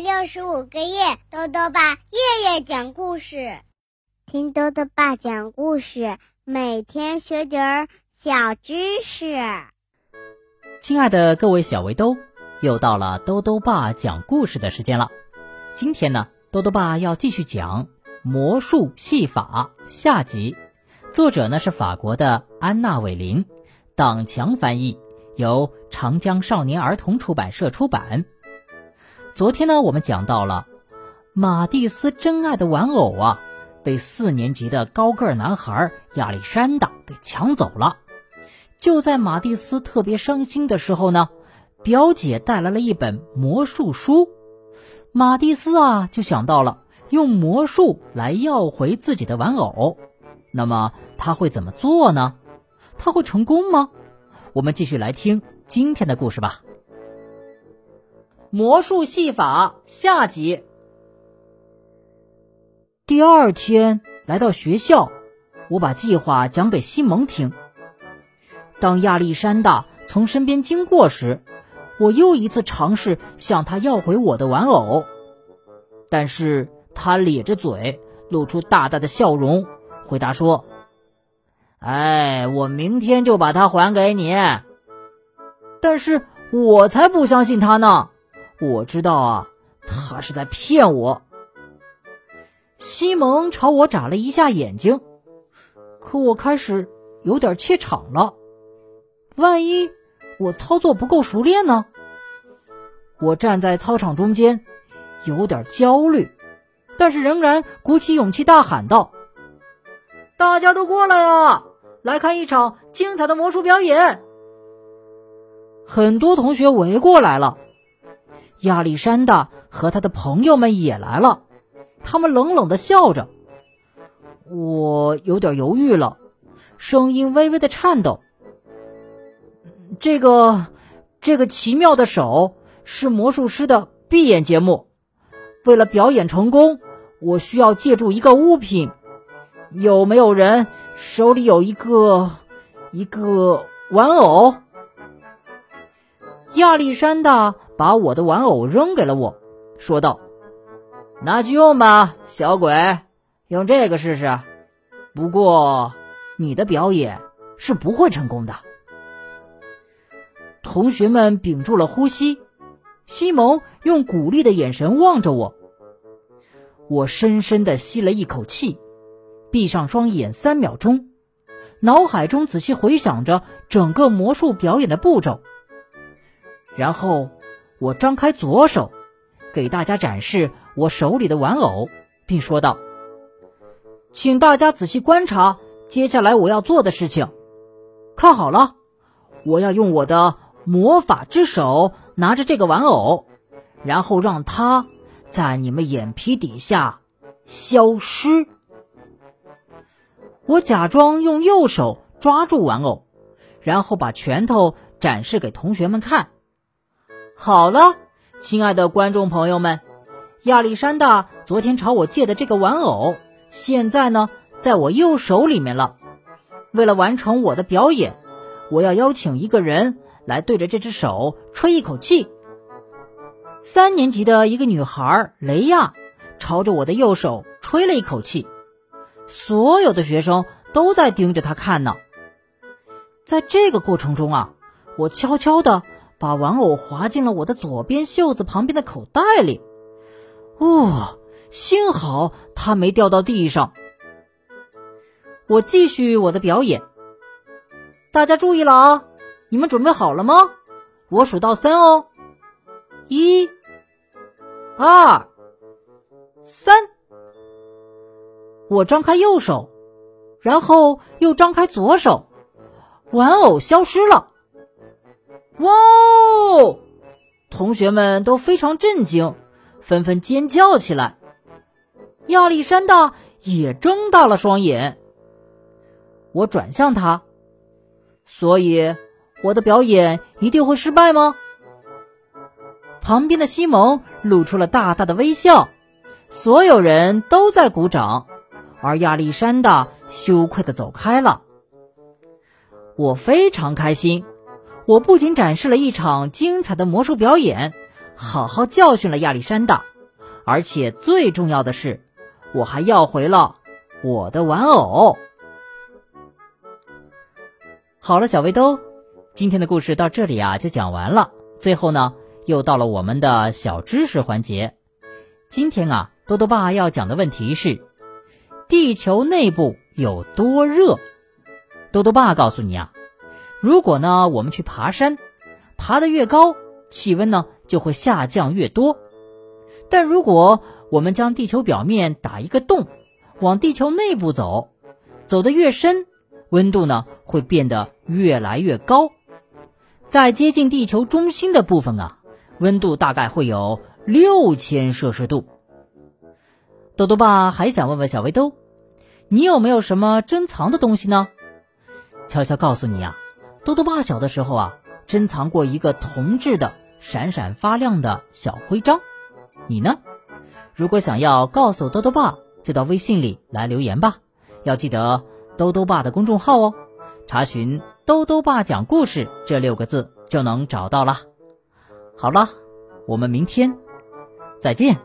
六十五个夜，豆豆爸夜夜讲故事，听豆豆爸讲故事，每天学点儿小知识。亲爱的各位小围兜，又到了豆豆爸讲故事的时间了。今天呢，豆豆爸要继续讲《魔术戏法》下集，作者呢是法国的安娜·韦林，党强翻译，由长江少年儿童出版社出版。昨天呢，我们讲到了马蒂斯珍爱的玩偶啊，被四年级的高个儿男孩亚历山大给抢走了。就在马蒂斯特别伤心的时候呢，表姐带来了一本魔术书，马蒂斯啊就想到了用魔术来要回自己的玩偶。那么他会怎么做呢？他会成功吗？我们继续来听今天的故事吧。魔术戏法下集。第二天来到学校，我把计划讲给西蒙听。当亚历山大从身边经过时，我又一次尝试向他要回我的玩偶，但是他咧着嘴，露出大大的笑容，回答说：“哎，我明天就把它还给你。”但是我才不相信他呢。我知道啊，他是在骗我。西蒙朝我眨了一下眼睛，可我开始有点怯场了。万一我操作不够熟练呢？我站在操场中间，有点焦虑，但是仍然鼓起勇气大喊道：“大家都过来啊，来看一场精彩的魔术表演！”很多同学围过来了。亚历山大和他的朋友们也来了，他们冷冷的笑着。我有点犹豫了，声音微微的颤抖。这个，这个奇妙的手是魔术师的闭眼节目。为了表演成功，我需要借助一个物品。有没有人手里有一个，一个玩偶？亚历山大。把我的玩偶扔给了我，说道：“拿去用吧，小鬼，用这个试试。不过，你的表演是不会成功的。”同学们屏住了呼吸，西蒙用鼓励的眼神望着我。我深深的吸了一口气，闭上双眼三秒钟，脑海中仔细回想着整个魔术表演的步骤，然后。我张开左手，给大家展示我手里的玩偶，并说道：“请大家仔细观察接下来我要做的事情。看好了，我要用我的魔法之手拿着这个玩偶，然后让它在你们眼皮底下消失。我假装用右手抓住玩偶，然后把拳头展示给同学们看。”好了，亲爱的观众朋友们，亚历山大昨天朝我借的这个玩偶，现在呢，在我右手里面了。为了完成我的表演，我要邀请一个人来对着这只手吹一口气。三年级的一个女孩雷亚朝着我的右手吹了一口气，所有的学生都在盯着她看呢。在这个过程中啊，我悄悄的。把玩偶滑进了我的左边袖子旁边的口袋里，哦，幸好它没掉到地上。我继续我的表演，大家注意了啊！你们准备好了吗？我数到三哦，一、二、三。我张开右手，然后又张开左手，玩偶消失了。哇！同学们都非常震惊，纷纷尖叫起来。亚历山大也睁大了双眼。我转向他，所以我的表演一定会失败吗？旁边的西蒙露出了大大的微笑，所有人都在鼓掌，而亚历山大羞愧的走开了。我非常开心。我不仅展示了一场精彩的魔术表演，好好教训了亚历山大，而且最重要的是，我还要回了我的玩偶。好了，小围兜，今天的故事到这里啊就讲完了。最后呢，又到了我们的小知识环节。今天啊，多多爸要讲的问题是：地球内部有多热？多多爸告诉你啊，如果呢我们去爬山，爬得越高，气温呢就会下降越多。但如果我们将地球表面打一个洞，往地球内部走，走得越深，温度呢会变得越来越高。在接近地球中心的部分啊，温度大概会有六千摄氏度。豆豆爸还想问问小围兜，你有没有什么珍藏的东西呢？悄悄告诉你啊，豆豆爸小的时候啊，珍藏过一个铜制的闪闪发亮的小徽章。你呢？如果想要告诉豆豆爸，就到微信里来留言吧。要记得豆豆爸的公众号哦，查询。兜兜爸讲故事这六个字就能找到了。好了，我们明天再见。